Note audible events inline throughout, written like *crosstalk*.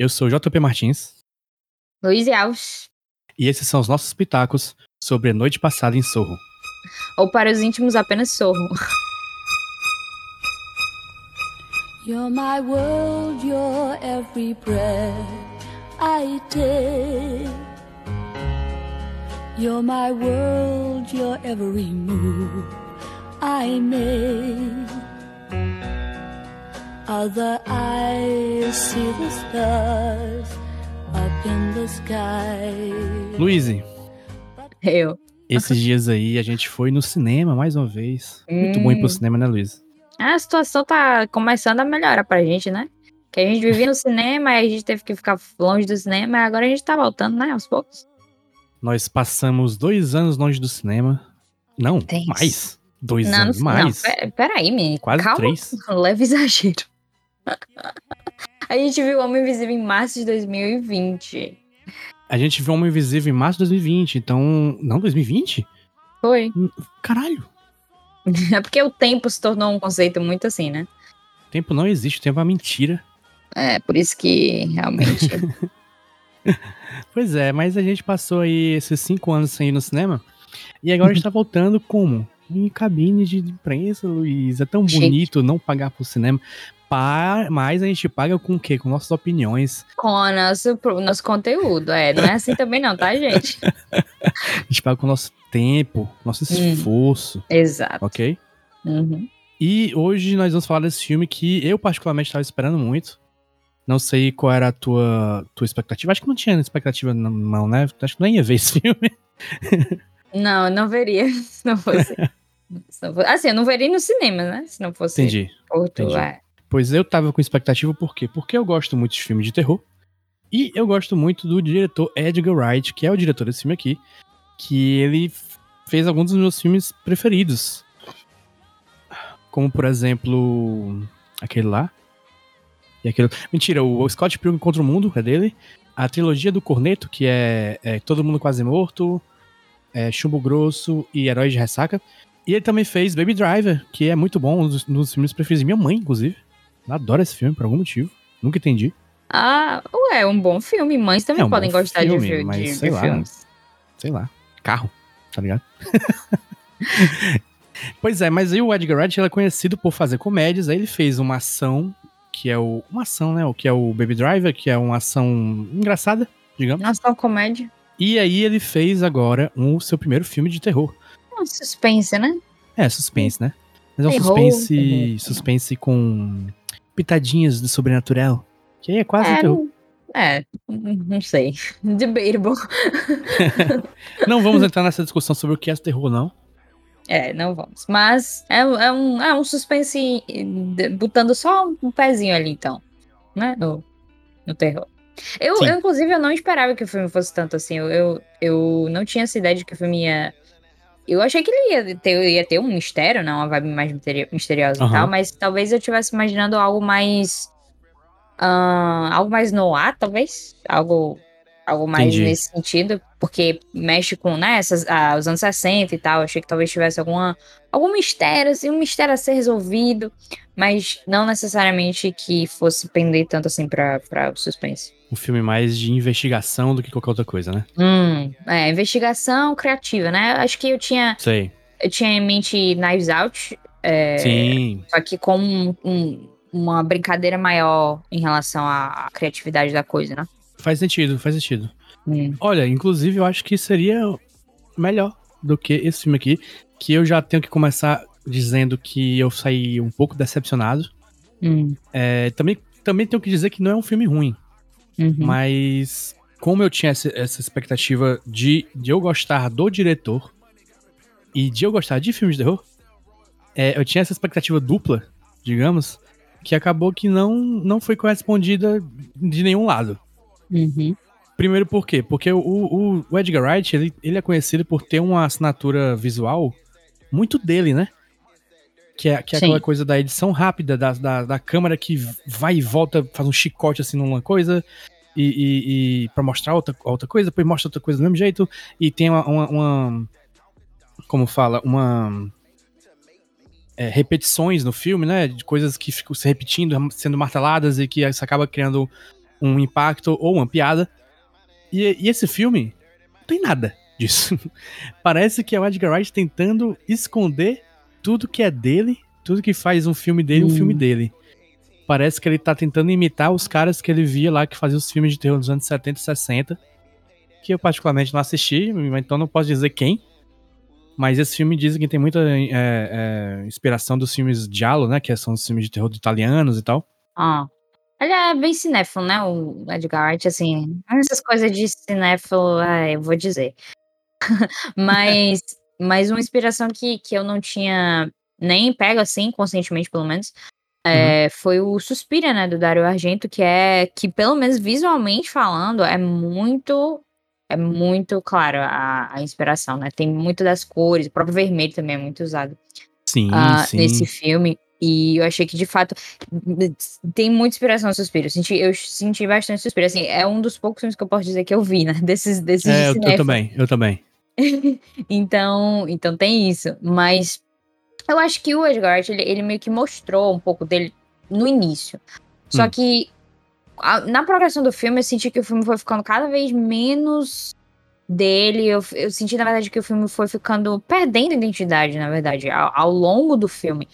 Eu sou JP Martins. Luiz Alves. E esses são os nossos pitacos sobre a noite passada em Sorro. Ou para os íntimos, apenas Sorro. You're my world, you're every breath I take. You're my world, you're every move I make. Other eyes see the stars up in the sky. Luiz, Eu. esses dias aí a gente foi no cinema mais uma vez. Muito bom ir pro Hum. cinema, né, Luiz? A situação tá começando a melhorar pra gente, né? Que a gente vivia no cinema, aí a gente teve que ficar longe do cinema, e agora a gente tá voltando, né? Aos poucos. Nós passamos dois anos longe do cinema. Não, mais. Dois não, anos, não, mais. Não, pera, peraí, menino. Quase Calma. três. *laughs* Leve exagero. A gente viu o Homem Invisível em março de 2020. A gente viu Homem Invisível em março de 2020, então... Não, 2020? Foi. Caralho. *laughs* É porque o tempo se tornou um conceito muito assim, né? Tempo não existe, o tempo é uma mentira. É, por isso que realmente. *laughs* *laughs* Pois é, mas a gente passou aí esses cinco anos sem ir no cinema. E agora a gente tá voltando como? Em cabine de imprensa, Luiz. É tão Chique. bonito não pagar pro cinema. Pa- Mas a gente paga com o quê? Com nossas opiniões. com o nosso, nosso conteúdo. É, não é assim também, não, tá, gente? *laughs* A gente paga com o nosso tempo, nosso Hum. esforço, Exato. ok? Uhum. E hoje nós vamos falar desse filme que eu particularmente estava esperando muito. Não sei qual era a tua, tua expectativa. Acho que não tinha expectativa não, né? Acho que nem ia ver esse *laughs* filme. Não, eu não veria *laughs* se não fosse. se não fosse- assim, eu não veria no cinema, né? Se não fosse Entendi. tu, entendi. é. Pois eu tava com expectativa por quê? Porque eu gosto muito de filme de terror. E eu gosto muito do diretor Edgar Wright, que é o diretor desse filme aqui. Que ele fez alguns dos meus filmes preferidos. Como, por exemplo, aquele lá. E aquele... Mentira, o Scott Pilgrim contra o Mundo, é dele. A trilogia do Corneto, que é, é Todo Mundo Quase Morto, é Chumbo Grosso e Heróis de Ressaca. E ele também fez Baby Driver, que é muito bom, um dos, um dos filmes preferidos de minha mãe, inclusive. Adora esse filme por algum motivo. Nunca entendi. Ah, ué, é um bom filme. Mães também É um podem gostar filme, de, mas de, sei de lá. filmes. Sei lá. Carro, tá ligado? *laughs* pois é, mas aí o Edgar Wright ele é conhecido por fazer comédias. Aí ele fez uma ação, que é o. Uma ação, né? O que é o Baby Driver, que é uma ação engraçada, digamos. Uma comédia. E aí ele fez agora um, o seu primeiro filme de terror. Um suspense, né? É, suspense, né? Mas é um Terror, suspense. terror. Suspense com pitadinhas do sobrenatural. Que aí é quase é, terror. é, não sei. *laughs* Debatable. *laughs* Não vamos entrar nessa discussão sobre o que é terror, não. É, não vamos. Mas é, é um, é um suspense botando só um pezinho ali, então. Né? No, no terror. Eu, eu, inclusive, eu não esperava que o filme fosse tanto assim. Eu, eu, eu não tinha essa ideia de que o filme ia. Eu achei que ele ia ter, ia ter um mistério, né? Uma vibe mais misteri- misteriosa Aham. e tal, mas talvez eu estivesse imaginando algo mais. ah, algo mais no ar, talvez. Algo. Algo mais Entendi. nesse sentido, porque mexe com, né, essas, ah, os anos 60 e tal. Achei que talvez tivesse alguma, algum mistério, assim, um mistério a ser resolvido, mas não necessariamente que fosse pender tanto assim pra, pra suspense. Um filme mais de investigação do que qualquer outra coisa, né? Hum, é, investigação criativa, né? Acho que eu tinha, Sei. eu tinha em mente Knives Out, é, Sim. só que com um- um- uma brincadeira maior em relação à, à criatividade da coisa, né? Faz sentido, faz sentido. Hum. Olha, inclusive eu acho que seria melhor do que esse filme aqui, que eu já tenho que começar dizendo que eu saí um pouco decepcionado. Hum, É, também, também tenho que dizer que não é um filme ruim, uhum. mas como eu tinha essa, essa expectativa de, de eu gostar do diretor e de eu gostar de filmes de terror, é, eu tinha essa expectativa dupla, digamos, que acabou que não, não foi correspondida de nenhum lado. Uhum. Primeiro por quê? Porque o, o, o Edgar Wright, ele, ele é conhecido por ter uma assinatura visual muito dele, né? Que é, que é Sim. aquela coisa da edição rápida, da, da, da câmera que vai e volta, faz um chicote assim numa coisa, e, e, e pra mostrar outra, outra coisa, depois mostra outra coisa do mesmo jeito, e tem uma. uma- uma- como fala? Uma. é, repetições no filme, né? De coisas que ficam se repetindo, sendo marteladas e que isso acaba criando um impacto ou uma piada. E, e esse filme não tem nada disso. *laughs* Parece que é o Edgar Wright tentando esconder tudo que é dele, tudo que faz um filme dele, um filme dele. Parece que ele tá tentando imitar os caras que ele via lá que faziam os filmes de terror nos anos 70 e 60. Que eu particularmente não assisti, então não posso dizer quem. Mas esse filme diz que tem muita é, é, inspiração dos filmes Giallo, né? Que são os filmes de terror italianos e tal. Ah. Ele é bem cinéfilo, né? O Edgar Wright, assim. Essas coisas de cinéfilo, é, eu vou dizer. *laughs* mas, mas uma inspiração que, que eu não tinha nem pego assim, conscientemente pelo menos, é, uhum. foi o Suspira, né, do Dario Argento, que é, que pelo menos visualmente falando, é muito, é muito claro a, a inspiração, né, tem muito das cores, o próprio vermelho também é muito usado sim, uh, sim. nesse filme, e eu achei que, de fato, tem muita inspiração no Suspiro. Eu senti, eu senti bastante Suspiro. Assim, é um dos poucos filmes que eu posso dizer que eu vi, né? *laughs* Desses, desses é, eu, eu também, eu também. *laughs* então, então tem isso. Mas eu acho que o Edgar Wright, ele, ele meio que mostrou um pouco dele no início. Só hum. que a, na progressão do filme, eu senti que o filme foi ficando cada vez menos dele. Eu, eu senti, na verdade, que o filme foi ficando perdendo identidade, na verdade, ao, ao longo do filme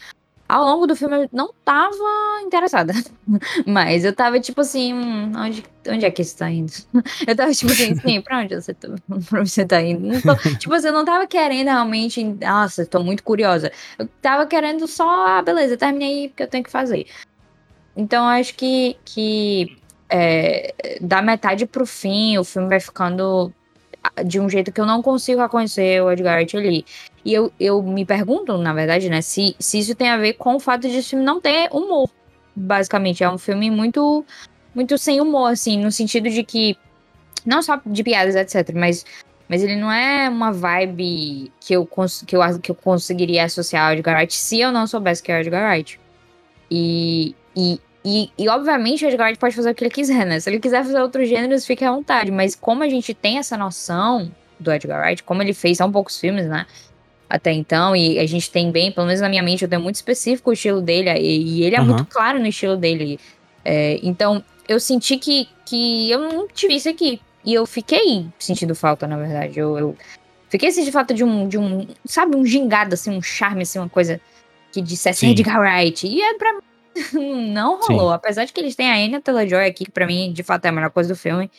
ao longo do filme eu não tava interessada. *laughs* Mas eu tava tipo assim, hum, onde, onde é que isso tá indo? *laughs* Eu tava tipo assim, *laughs* sim, pra onde você tá, pra onde você tá indo? Tô, tipo assim, eu não tava querendo realmente, nossa, tô muito curiosa. Eu tava querendo só, ah, beleza, terminei porque eu tenho que fazer. Então eu acho que, que é, da metade pro fim, o filme vai ficando de um jeito que eu não consigo reconhecer o Edgar Wright ali. E eu, eu me pergunto, na verdade, né, se, se isso tem a ver com o fato de esse filme não ter humor. Basicamente, é um filme muito, muito sem humor, assim, no sentido de que. Não só de piadas, etc., mas, mas ele não é uma vibe que eu, que eu, que eu conseguiria associar ao Edgar Wright se eu não soubesse que é o Edgar Wright. E, e, e, e, obviamente, o Edgar Wright pode fazer o que ele quiser, né? Se ele quiser fazer outros gêneros, fique à vontade. Mas como a gente tem essa noção do Edgar Wright, como ele fez tão poucos filmes, né? Até então, e a gente tem bem, pelo menos na minha mente, eu tenho muito específico o estilo dele, e, e ele é uhum. muito claro no estilo dele. É, então, eu senti que, que eu não tive isso aqui. E eu fiquei sentindo falta, na verdade. Eu, eu fiquei sentindo falta de um, de um, sabe, um gingado, assim, um charme, assim, uma coisa que dissesse Edgar Wright. E é pra *laughs* não rolou. Sim. Apesar de que eles têm a Anya Taylor-Joy aqui, que pra mim, de fato, é a melhor coisa do filme.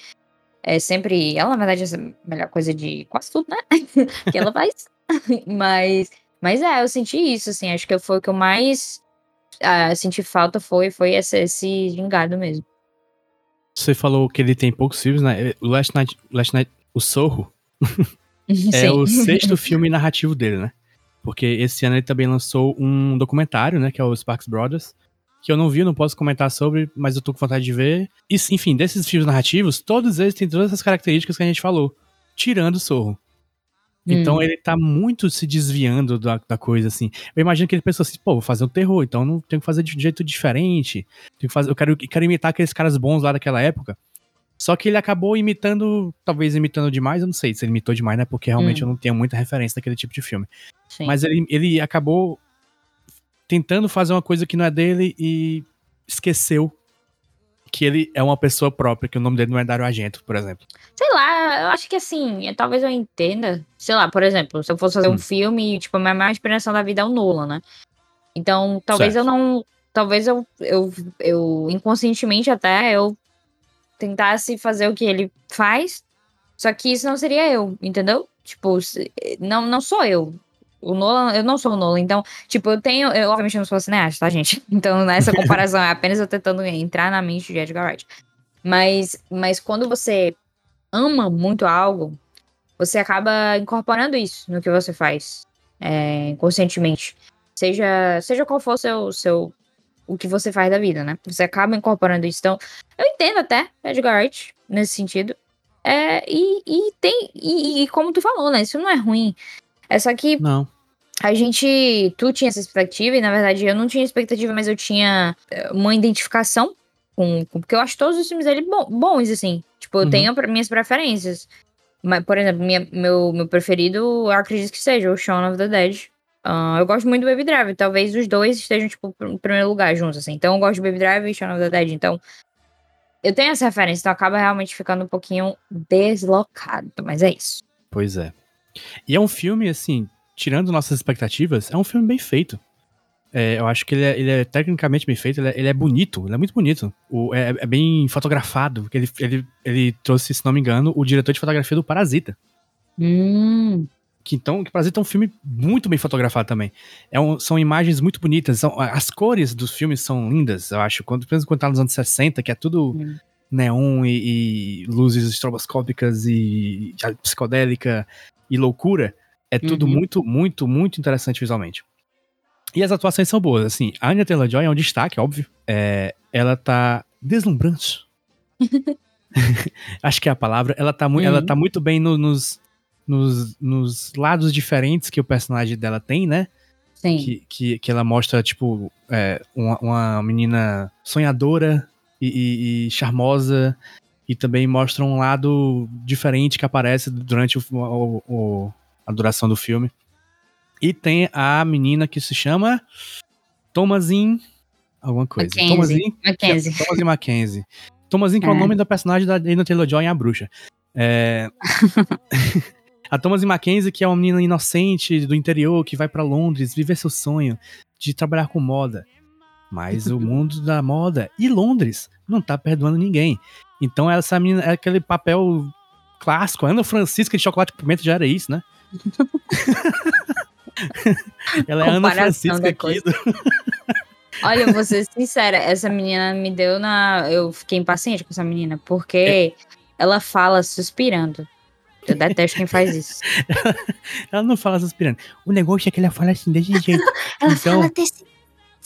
É sempre... Ela, na verdade, é a melhor coisa de quase tudo, né? *laughs* que ela faz. *laughs* mas... Mas é, eu senti isso, assim. Acho que foi o que eu mais uh, senti falta foi, foi esse, esse gingado mesmo. Você falou que ele tem poucos filmes, né? O Last Night... Last Night o Sorro... é o sexto filme narrativo dele, né? Porque esse ano ele também lançou um documentário, né? Que é o Sparks Brothers que eu não vi, não posso comentar sobre, mas eu tô com vontade de ver. E, enfim, desses filmes narrativos, todos eles têm todas essas características que a gente falou, tirando o Sorro. Então hum. ele tá muito se desviando da, da coisa, assim. Eu imagino que ele pensou assim, pô, vou fazer um terror, então não tenho que fazer de um jeito diferente. Tenho que fazer, eu quero, quero imitar aqueles caras bons lá daquela época. Só que ele acabou imitando, talvez imitando demais, eu não sei se ele imitou demais, né? Porque realmente hum. eu não tenho muita referência daquele tipo de filme. Sim. Mas ele, ele acabou tentando fazer uma coisa que não é dele e esqueceu que ele é uma pessoa própria, que o nome dele não é Dario Argento, por exemplo. Sei lá, eu acho que assim, talvez eu entenda. Sei lá, por exemplo, se eu fosse fazer hum. um filme, tipo, a minha maior inspiração da vida é o Nolan, né? Então, talvez certo. eu não. Talvez eu, eu, eu, inconscientemente até, eu tentasse fazer o que ele faz, só que isso não seria eu, entendeu? Tipo, não, não sou eu. O Nolan, eu não sou o Nolan, então, tipo, eu tenho. Eu, obviamente, não sou cineasta, tá, gente? *laughs* Então, nessa comparação, é apenas eu tentando entrar na mente de Edgar Wright. Mas, mas quando você ama muito algo, você acaba incorporando isso no que você faz, é, conscientemente. Seja, seja qual for seu, seu, o que você faz da vida, né? Você acaba incorporando isso. Então, eu entendo até Edgar Wright nesse sentido. É, e, e tem. E, e, como tu falou, né? Isso não é ruim. É só que. Não. A gente. Tu tinha essa expectativa, e na verdade eu não tinha expectativa, mas eu tinha eh, uma identificação com. com porque eu acho todos os filmes dele bons, assim. Tipo, eu uhum. tenho minhas preferências. Mas, por exemplo, minha, meu, meu preferido, eu acredito que seja o Shaun of the Dead. Uh, eu gosto muito do Baby Drive. Talvez os dois estejam, tipo, em primeiro lugar juntos, assim. Então eu gosto de Baby Drive e Shaun of the Dead. Então, eu tenho essa referência, então acaba realmente ficando um pouquinho deslocado, mas é isso. Pois é. E é um filme, assim, tirando nossas expectativas, é um filme bem feito. É, eu acho que ele é, ele é tecnicamente bem feito, ele é, ele é bonito, ele é muito bonito. O, é, é bem fotografado, ele, ele, ele trouxe, se não me engano, o diretor de fotografia do Parasita. Hum, Que então, que Parasita é um filme muito bem fotografado também. É um- são imagens muito bonitas, são, as cores dos filmes são lindas, eu acho. Quando, mesmo quando tá nos anos 60, que é tudo Hum. neon e, e luzes estroboscópicas e psicodélica e loucura, é tudo Uhum. muito, muito, muito interessante visualmente. E as atuações são boas, assim. A Anya Taylor-Joy é um destaque, óbvio. É, ela tá deslumbrante. *laughs* Acho que é a palavra. Ela tá, mu Uhum. ela tá muito bem no- nos, nos, nos lados diferentes que o personagem dela tem, né? sim. Que, que, que ela mostra, tipo, é, uma, uma menina sonhadora e, e- e charmosa. E também mostra um lado diferente que aparece durante o, o- o- a duração do filme. E tem a menina que se chama Thomasin. Alguma coisa. Mackenzie. Thomasin, Mackenzie. Thomasin Mackenzie. Thomasin, que é o É. nome da personagem da Anya Taylor-Joy em A Bruxa. É... *laughs* a Thomasin Mackenzie, que é uma menina inocente do interior, que vai pra Londres viver seu sonho de trabalhar com moda. Mas o mundo da moda e Londres não tá perdoando ninguém. Então essa menina é aquele papel clássico. A Ana Francisca de Chocolate com Pimenta já era isso, né? *laughs* Ela é a Ana Francisca aqui do... Olha, eu vou ser sincera, essa menina me deu na. Eu fiquei impaciente com essa menina, porque ela fala suspirando. Eu detesto quem faz isso. *laughs* Ela não fala suspirando. O negócio é que ela fala assim, desse *laughs* jeito. Ela Então- fala desse.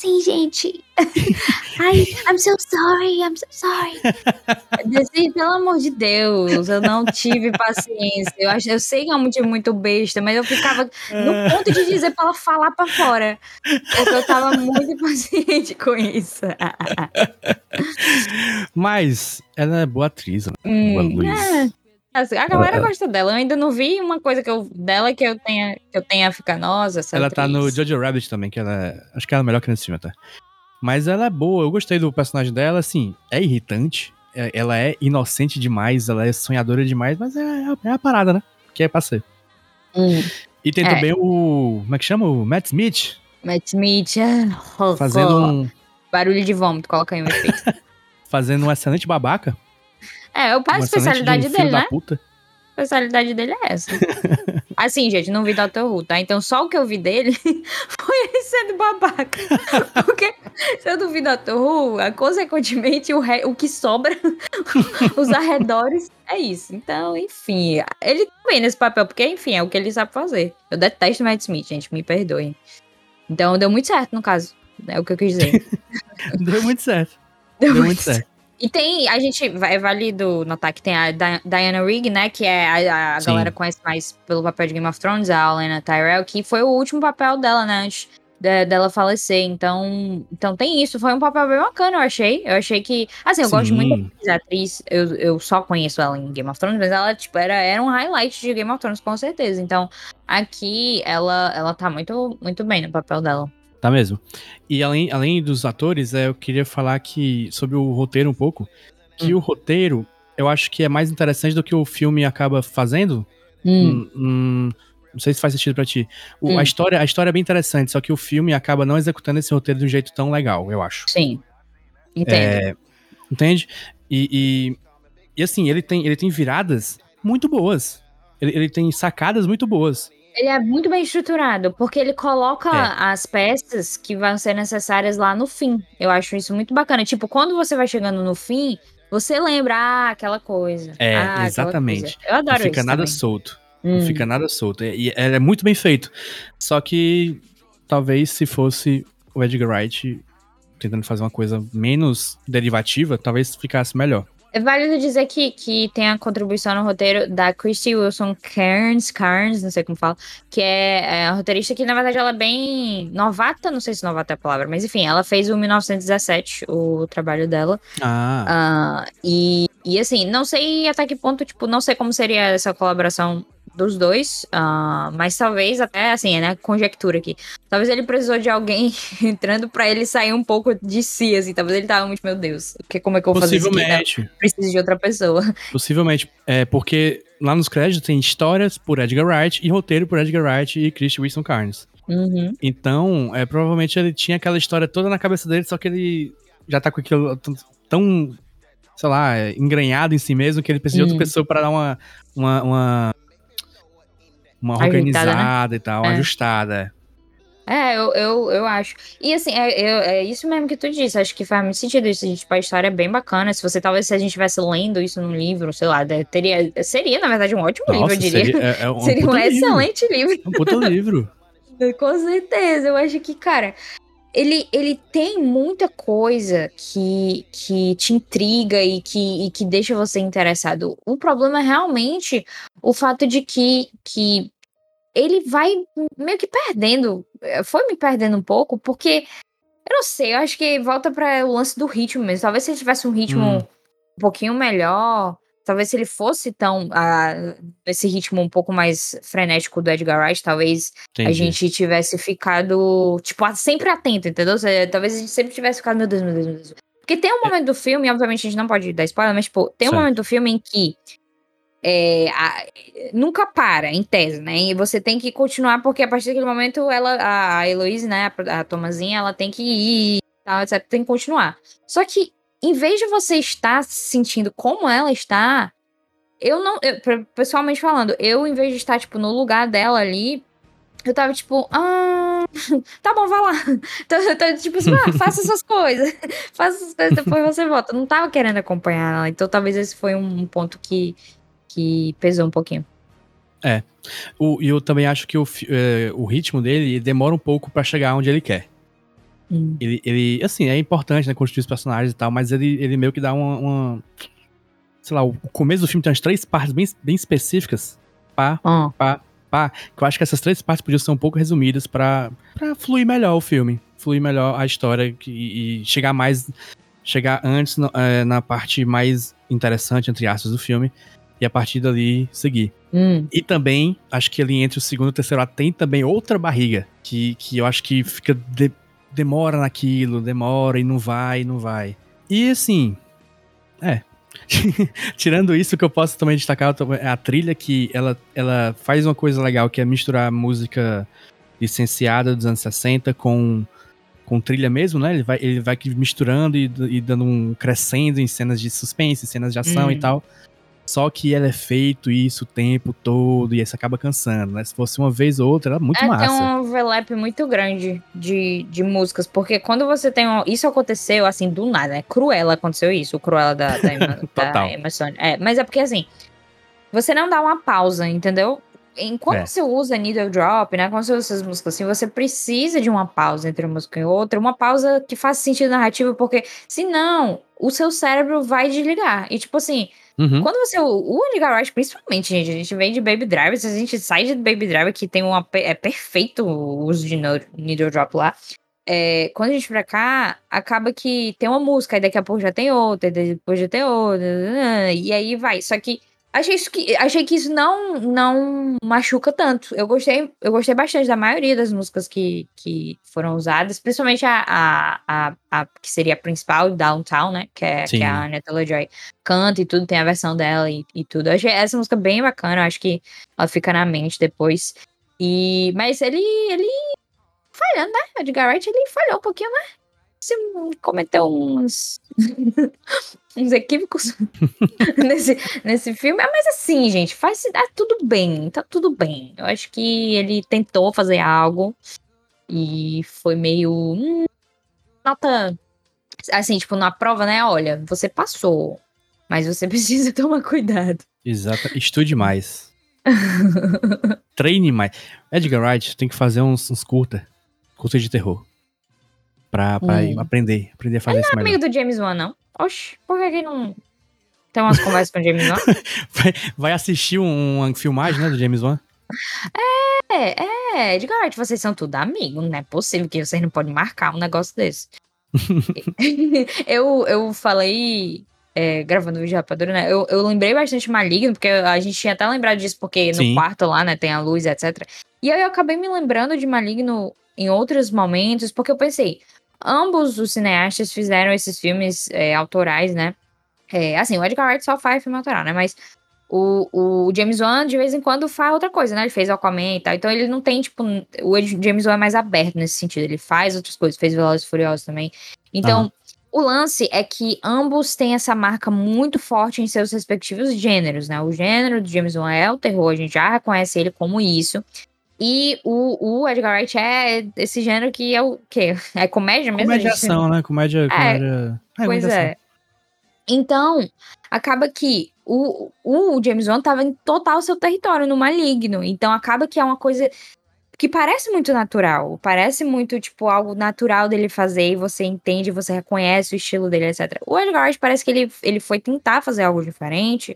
Sim, gente. *laughs* Ai, I'm so sorry, I'm so sorry. Desse, pelo amor de Deus, eu não tive paciência. Eu, acho, eu sei que é um motivo muito besta, mas eu ficava no ponto de dizer pra ela falar pra fora. Porque eu tava muito impaciente com isso. *laughs* Mas ela é boa atriz, né? Boa Hum, Luiz. é. Assim, A galera Ela- gosta dela. Eu ainda não vi uma coisa que eu, dela que eu tenha que eu tenha ficar, nossa, essa Ela tá no atriz. Jojo Rabbit também, que ela é... Acho que ela é melhor que nesse filme, até. Mas ela é boa, eu gostei do personagem dela, assim, é irritante, é- ela é inocente demais, ela é sonhadora demais, mas é, é a parada, né? Que é pra ser. Hum, E tem É. também o... Como é que chama? O Matt Smith, Matt Smith. ah, fazendo um, Barulho de vômito, coloca aí um efeito. *laughs* fazendo um excelente babaca. É, o um excelente de especialidade um dele, né? puta. A especialidade dele é essa. *laughs* assim, gente, não vi Dr. Who, tá? Então só o que eu vi dele *laughs* foi ele sendo babaca. *laughs* Porque se eu não vi Dr. Who, ah, consequentemente o, re- o que sobra, os arredores, é isso. Então, enfim, ele tá bem nesse papel, porque, enfim, é o que ele sabe fazer. Eu detesto Matt Smith, gente, me perdoem. Então deu muito certo, no caso. É o que eu quis dizer. Deu muito certo. Deu, Deu muito certo. E tem, a gente, é válido notar que tem a Di- Diana Rigg, né, que é a, a Sim. galera conhece mais pelo papel de Game of Thrones, a Olenna Tyrell, que foi o último papel dela, né, antes de- dela falecer, então, então tem isso, foi um papel bem bacana, eu achei, eu achei que, assim, eu gosto muito Sim. da atriz, eu, eu só conheço ela em Game of Thrones, mas ela, tipo, era, era um highlight de Game of Thrones, com certeza, então, aqui, ela, ela tá muito, muito bem no papel dela. Tá mesmo. E além, além dos atores, é, eu queria falar que sobre o roteiro um pouco. Que Hum. o roteiro, eu acho que é mais interessante do que o filme acaba fazendo. Hum, Hum, hum, não sei se faz sentido pra ti. O- Hum. a, história, a história é bem interessante, só que o filme acaba não executando esse roteiro de um jeito tão legal, eu acho. sim, entendo. É, entende? E, e, e assim, ele tem, ele tem viradas muito boas. Ele, ele tem sacadas muito boas. Ele é muito bem estruturado, porque ele coloca É. as peças que vão ser necessárias lá no fim. Eu acho isso muito bacana. Tipo, quando você vai chegando no fim, você lembra, ah, aquela coisa. É, ah, exatamente. coisa. Eu adoro não fica nada também. solto. Hum, Não fica nada solto. E e é muito bem feito. Só que talvez se fosse o Edgar Wright tentando fazer uma coisa menos derivativa, talvez ficasse melhor. É válido dizer que, que tem a contribuição no roteiro da Christy Wilson Cairns, Cairns, não sei como fala, que é, é a roteirista que, na verdade, ela é bem novata, não sei se novata é a palavra, mas enfim, ela fez o 1917, o trabalho dela. Ah, Ah, e, e assim, não sei até que ponto, tipo, não sei como seria essa colaboração dos dois, ah, mas talvez até, assim, né, conjectura aqui. Talvez ele precisou de alguém *laughs* entrando pra ele sair um pouco de si, assim. Talvez ele tava muito, meu Deus, porque como é que eu vou fazer isso aqui? Possivelmente. Preciso de outra pessoa. *laughs* Possivelmente. É, porque lá nos créditos tem histórias por Edgar Wright e roteiro por Edgar Wright e Chris Wilson Carnes. Uhum. Então, é, provavelmente ele tinha aquela história toda na cabeça dele, só que ele já tá com aquilo tão, sei lá, engranhado em si mesmo que ele precisa de outra Uhum. pessoa pra dar uma. uma, uma uma Ajeitada, organizada e tal, É. ajustada. É, eu, eu, eu acho. E assim, é, eu- é isso mesmo que tu disse. Acho que faz muito sentido isso. Tipo, a história é bem bacana. Se você, talvez, se a gente estivesse lendo isso num livro, sei lá, teria, seria, na verdade, um ótimo livro, Nossa, eu diria. seria, é, é um, *laughs* Seria um livro. excelente livro. Um puta livro. *laughs* Com certeza. Eu acho que, cara, ele, ele tem muita coisa que, que te intriga e que, e que deixa você interessado. O problema é realmente o fato de que, que ele vai meio que perdendo. eh, Foi me perdendo um pouco, porque. Eu não sei, eu acho que volta para o lance do ritmo mesmo. Talvez se ele tivesse um ritmo Hum. um pouquinho melhor. Talvez se ele fosse tão. ah, esse ritmo um pouco mais frenético do Edgar Wright, talvez a Entendi. gente tivesse ficado, tipo, a- sempre atento, entendeu? Talvez a gente sempre tivesse ficado, meu Deus, meu Deus, meu Deus. Porque tem um momento do filme, obviamente a gente não pode dar spoiler, mas, tipo, tem um Certo. momento do filme em que é, a- nunca para, em tese, né? E você tem que continuar, porque a partir daquele momento, ela, a, a Heloise, né, a, a Tomazinha, ela tem que ir, tal, etc, tem que continuar. Só que, em vez de você estar se sentindo como ela está, eu não, eu, pe- pessoalmente falando, eu, em vez de estar, tipo, no lugar dela ali, eu tava tipo, ah, *laughs* tá bom, vai lá. *laughs* Então, tô, tipo assim, ah, faça *laughs* essas coisas. faça essas coisas, depois você volta. Eu não tava querendo acompanhar ela. Então talvez esse foi um ponto que, que pesou um pouquinho. O- E eu também acho que o, é, o ritmo dele demora um pouco pra chegar onde ele quer. Hum. Ele, ele, assim, é importante, né, construir os personagens e tal, mas ele, ele meio que dá uma, uma- Sei lá, o começo do filme tem umas três partes bem, bem específicas. Pá, Ó, pá, pá. Que eu acho que essas três partes podiam ser um pouco resumidas pra, pra fluir melhor o filme. Fluir melhor a história que- e chegar mais. Chegar antes no- é, na parte mais interessante, entre aspas, do filme. E a partir dali seguir. hum, E também, acho que ali entre o segundo e o terceiro ato tem também outra barriga. Que, que eu acho que fica. de- demora naquilo, demora e não vai, não vai. E assim. É. *laughs* Tirando isso, o que eu posso também destacar é a trilha que ela, ela faz uma coisa legal, que é misturar música licenciada dos anos 60 com, com trilha mesmo, né? Ele vai, ele vai misturando e, e dando um crescendo em cenas de suspense, cenas de ação e tal. Só que ela é feito isso o tempo todo e isso acaba cansando, né? Se fosse uma vez ou outra, era muito É, tem massa. um overlap muito grande de, de músicas, porque quando você tem um, Isso aconteceu, assim, do nada, né? Cruella aconteceu isso, o Cruella da, da, Emma, *laughs* Total. da Emma. É, mas é porque, assim, você não dá uma pausa, entendeu? Enquanto É. você usa needle drop, né? Quando você usa essas músicas assim, você precisa de uma pausa entre uma música e outra, uma pausa que faça sentido narrativo, porque senão o seu cérebro vai desligar. E tipo assim, Uhum. quando você. O Edgar principalmente, gente, a gente vem de Baby Driver, se a gente sai de Baby Driver, que tem uma. É perfeito o uso de needle drop lá. É, quando a gente pra cá, acaba que tem uma música, aí daqui a pouco já tem outra, e depois já tem outra, e aí vai. Só que achei, isso que, achei que isso não, não machuca tanto. Eu gostei, eu gostei bastante da maioria das músicas que, que foram usadas, principalmente a, a, a, a que seria a principal, Downtown, né? Que é, que Sim. é a Anya Taylor-Joy canta e tudo, tem a versão dela e, e tudo. Eu achei essa música bem bacana, acho que ela fica na mente depois. E, mas ele, ele falhando, né? Edgar Wright, ele falhou um pouquinho, né? Se cometeu uns, *laughs* uns equívocos *laughs* nesse, nesse filme. Ah, mas assim, gente, faz ah, tudo bem, tá tudo bem. Eu acho que ele tentou fazer algo e foi meio. hum, nota. Assim, tipo, na prova, né? Olha, você passou. Mas você *laughs* precisa tomar cuidado. Exato. Estude mais. Treine mais. Edgar Wright tem que fazer uns, uns curta. Curta de terror. Pra, pra Hum. aprender. Aprender a fazer isso melhor. Amigo do James Wan, não? Oxe, por que que não tem umas conversas com o James Wan? *laughs* Vai, vai assistir um- uma filmagem, né, do James Wan? É, é, Edgar Wright, vocês são tudo amigos, não é possível que vocês não podem marcar um negócio desse. *laughs* eu, eu falei é, gravando vídeo de rapadura, né? Eu, eu lembrei bastante Maligno, porque a gente tinha até lembrado disso, porque no Sim. quarto lá, né, tem a luz, etc. E aí eu acabei me lembrando de Maligno em outros momentos, porque eu pensei, ambos os cineastas fizeram esses filmes é, autorais, né? É, assim, o Edgar Wright só faz filme autoral, né? Mas o, o James Wan, de vez em quando, faz outra coisa, né? Ele fez Aquaman e tal. Então ele não tem, tipo... O James Wan é mais aberto nesse sentido. Ele faz outras coisas. Fez Velozes e Furiosos também. Então, Aham. o lance é que ambos têm essa marca muito forte em seus respectivos gêneros, né? O gênero do James Wan é o terror. A gente já reconhece ele como isso. E o, o Edgar Wright é esse gênero que é o quê? É comédia mesmo? Comédia ação, né? Comédia. comédia... É, Pois ação. é. Então, acaba que o, o James Wan tava em total seu território, no maligno. Então, acaba que é uma coisa que parece muito natural. Parece muito, tipo, algo natural dele fazer e você entende, você reconhece o estilo dele, etc. O Edgar Wright parece que ele, ele foi tentar fazer algo diferente.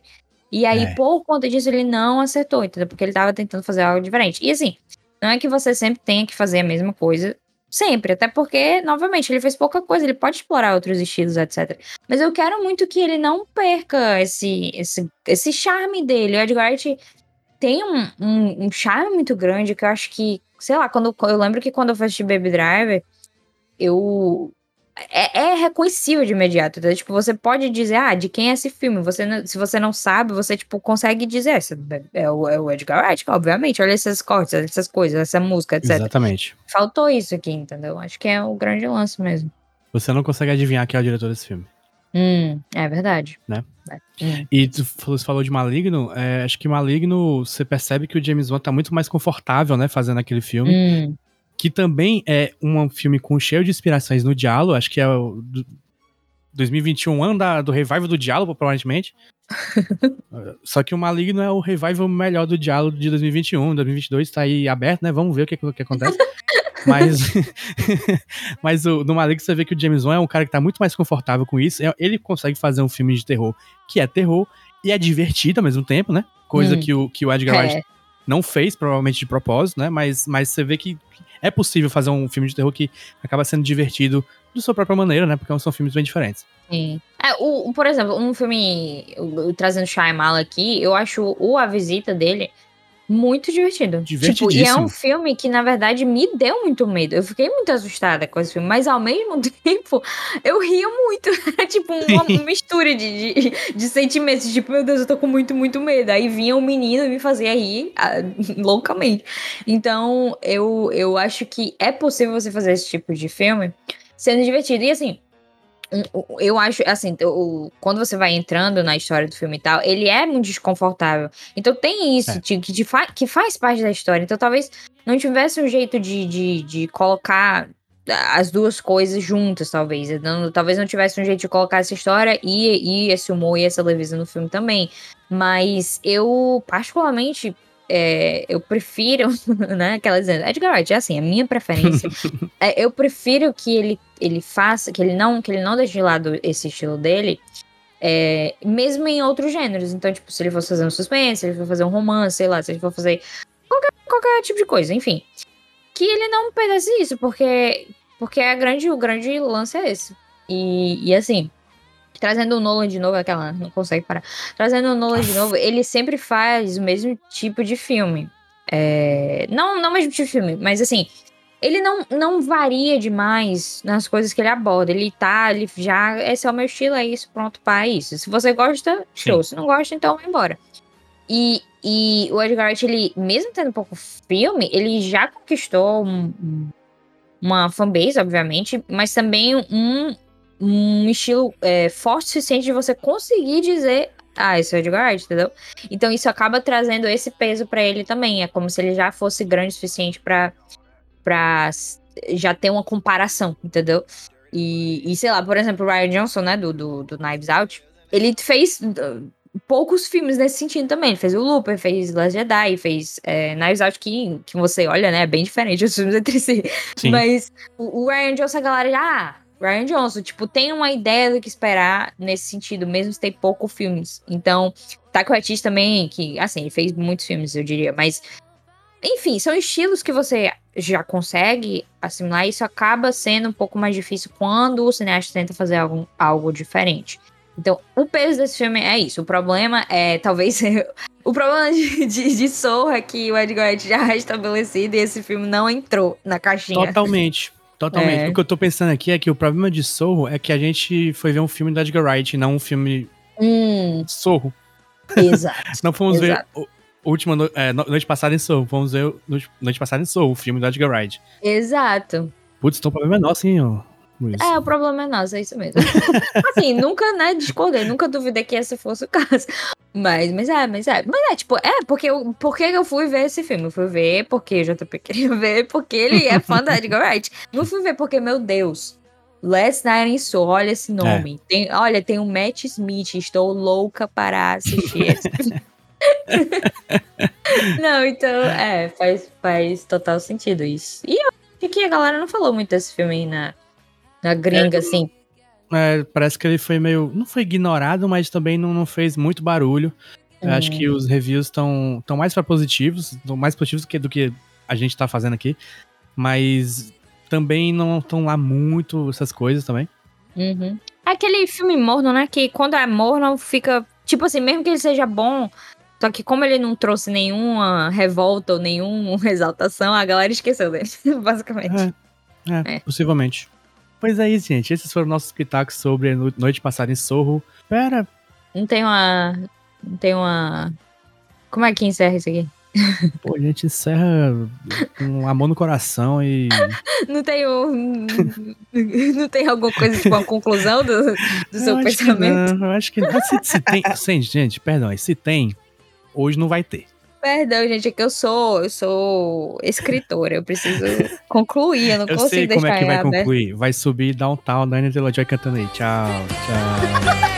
E aí, É. por conta disso, ele não acertou, entendeu? Porque ele tava tentando fazer algo diferente. E assim, não é que você sempre tenha que fazer a mesma coisa. Sempre, até porque, novamente, ele fez pouca coisa, ele pode explorar outros estilos, etc. Mas eu quero muito que ele não perca esse, esse, esse charme dele. O Edgar Wright tem um, um, um charme muito grande que eu acho que, sei lá, quando eu lembro que quando eu assisti Baby Driver, eu. É, é reconhecível de imediato. Então, tipo, você pode dizer, ah, de quem é esse filme? Você não- se você não sabe, você, tipo, consegue dizer. "Essa É o, é o Edgar Wright, obviamente. Olha esses cortes, essas coisas, essa música, etc. Exatamente. Faltou isso aqui, entendeu? Acho que é o grande lance mesmo. Você não consegue adivinhar quem é o diretor desse filme. Hum, é verdade. Né? É. Hum. E você falou de Maligno, é, acho que Maligno, você percebe que o James Wan tá muito mais confortável, né, fazendo aquele filme. Hum, Que também é um filme com cheio de inspirações no diálogo, acho que é o do- 2021, ano da- do revival do diálogo, provavelmente. *laughs* Só que o Maligno é o revival melhor do diálogo de 2021, 2022 tá aí aberto, né? Vamos ver o que, que acontece. *laughs* Mas, *laughs* mas o, no Maligno você vê que o James Wan é um cara que tá muito mais confortável com isso. É- Ele consegue fazer um filme de terror que é terror e é divertido ao mesmo tempo, né? Coisa Hum. que, o, que o Edgar Wright é. Não fez, provavelmente de propósito, né? Mas, mas você vê que é possível fazer um filme de terror que acaba sendo divertido de sua própria maneira, né? Porque são filmes bem diferentes. Sim. É, o, por exemplo, um filme, trazendo Shyamalan aqui, eu acho o A Visita dele muito divertido. Tipo, e é um filme que, na verdade, me deu muito medo. Eu fiquei muito assustada com esse filme, mas ao mesmo *laughs* tempo, eu ria muito. *laughs* Tipo uma, uma mistura de, de, de sentimentos. Tipo, meu Deus, eu tô com muito, muito medo. Aí vinha um menino e me fazia rir ah, *laughs* loucamente. Então, eu, eu acho que é possível você fazer esse tipo de filme sendo divertido. E assim, eu acho, assim, o, quando você vai entrando na história do filme e tal, ele é muito desconfortável. Então tem isso É. de- que, fa- que faz parte da história. Então talvez não tivesse um jeito de, de, de colocar as duas coisas juntas, talvez. Não- talvez não tivesse um jeito de colocar essa história e, e esse humor e essa leveza no filme também. Mas eu, particularmente, é, eu prefiro, *laughs* né? Aquela dizendo, Edgar Wright, é assim, a minha preferência. *laughs* é, eu prefiro que ele, ele faça, que ele não, que ele não deixe de lado esse estilo dele. é, mesmo em outros gêneros. Então, tipo, se ele fosse fazer um suspense, se ele for fazer um romance, sei lá, se ele for fazer qualquer, qualquer tipo de coisa, enfim. Que ele não perdesse isso, porque, porque a grande, o grande lance é esse. E, e assim, trazendo o Nolan de novo, aquela não consegue parar. Trazendo o Nolan de novo, ele sempre faz o mesmo tipo de filme. É, não, não o mesmo tipo de filme, mas assim, ele não, não varia demais nas coisas que ele aborda. Ele tá, ele já, esse é o meu estilo, é isso, pronto, pá, é isso. Se você gosta, show. Se não gosta, então vai embora. E, e o Edgar Wright, ele, mesmo tendo pouco filme, ele já conquistou um- uma fanbase, obviamente, mas também um, um estilo é, forte o suficiente de você conseguir dizer ah, esse é o Edgar Wright, entendeu? Então isso acaba trazendo esse peso pra ele também. É como se ele já fosse grande o suficiente pra pra já ter uma comparação, entendeu? E, e sei lá, por exemplo, o Ryan Johnson, né, do, do, do Knives Out, ele fez uh, poucos filmes nesse sentido também. Ele fez o Looper, fez Last Jedi, fez é, Knives Out, que, que você olha, né, é bem diferente *laughs* os filmes entre si. Sim. Mas o, o Ryan Johnson, a galera já. Ah, Ryan Johnson, tipo, tem uma ideia do que esperar nesse sentido, mesmo se tem pouco filmes. Então, Taika Waititi também, que, assim, ele fez muitos filmes, eu diria, mas. Enfim, são estilos que você já consegue assimilar, e isso acaba sendo um pouco mais difícil quando o cineasta tenta fazer algo, algo diferente. Então, o peso desse filme é isso. O problema é, talvez, *laughs* o problema de, de, de Soul é que o Edgar Wright já é *laughs* estabelecido e esse filme não entrou na caixinha. Totalmente. Totalmente. É. O que eu tô pensando aqui é que o problema de Sorro é que a gente foi ver um filme do Edgar Wright, não um filme Hum, Sorro. exato. *laughs* Não fomos ver Exato. o, última no- é, no- noite passada em Sorro, fomos ver noite, noite passada em Sorro, o filme do Edgar Wright. Exato. Putz, então o problema é nosso, hein, ô, É, o problema é nosso, é isso mesmo. *laughs* assim, nunca, né, discordei, nunca duvidei que esse fosse o *laughs* caso. Mas, mas é, mas é. Mas é, tipo, é, porque eu, por que eu fui ver esse filme? Eu fui ver porque o JP *laughs* queria ver, porque ele é fã da Edgar Wright. Não fui ver porque, meu Deus, Last Night in Soul, olha esse nome. Tem, olha, tem o Matt Smith, estou louca para assistir esse filme. não, então, é, faz, faz total sentido isso. E eu acho que a galera não falou muito desse filme aí na, na gringa, assim. É, parece que ele foi meio. Não foi ignorado, mas também não, não fez muito barulho. Eu acho Hum. que os reviews estão tão mais pra positivos, mais positivos do que, do que a gente tá fazendo aqui. Mas também não estão lá muito essas coisas também. Uhum. É aquele filme morno, né? Que quando é morno fica. Tipo assim, mesmo que ele seja bom. Só que como ele não trouxe nenhuma revolta ou nenhuma *laughs* exaltação, a galera esqueceu dele, *laughs* basicamente. É, é, É. possivelmente. Pois é isso, gente. Esses foram nossos pitacos sobre a no- noite passada em Sorro. Pera, Não tem uma. Não tem uma. Como é que encerra isso aqui? *laughs* pô, a gente encerra com amor no coração e. *laughs* Não tem um. Não tem alguma coisa, tipo, uma conclusão do, do seu pensamento? não, eu acho que não. Se, se tem. *laughs* Gente, perdão, se tem, hoje não vai ter. Perdão, gente, é que eu sou, eu sou escritora, eu preciso *laughs* concluir, eu não Eu consigo sei como é que vai aberto. concluir. Vai subir Downtown da Anya Taylor-Joy cantando aí. Tchau, tchau. *laughs*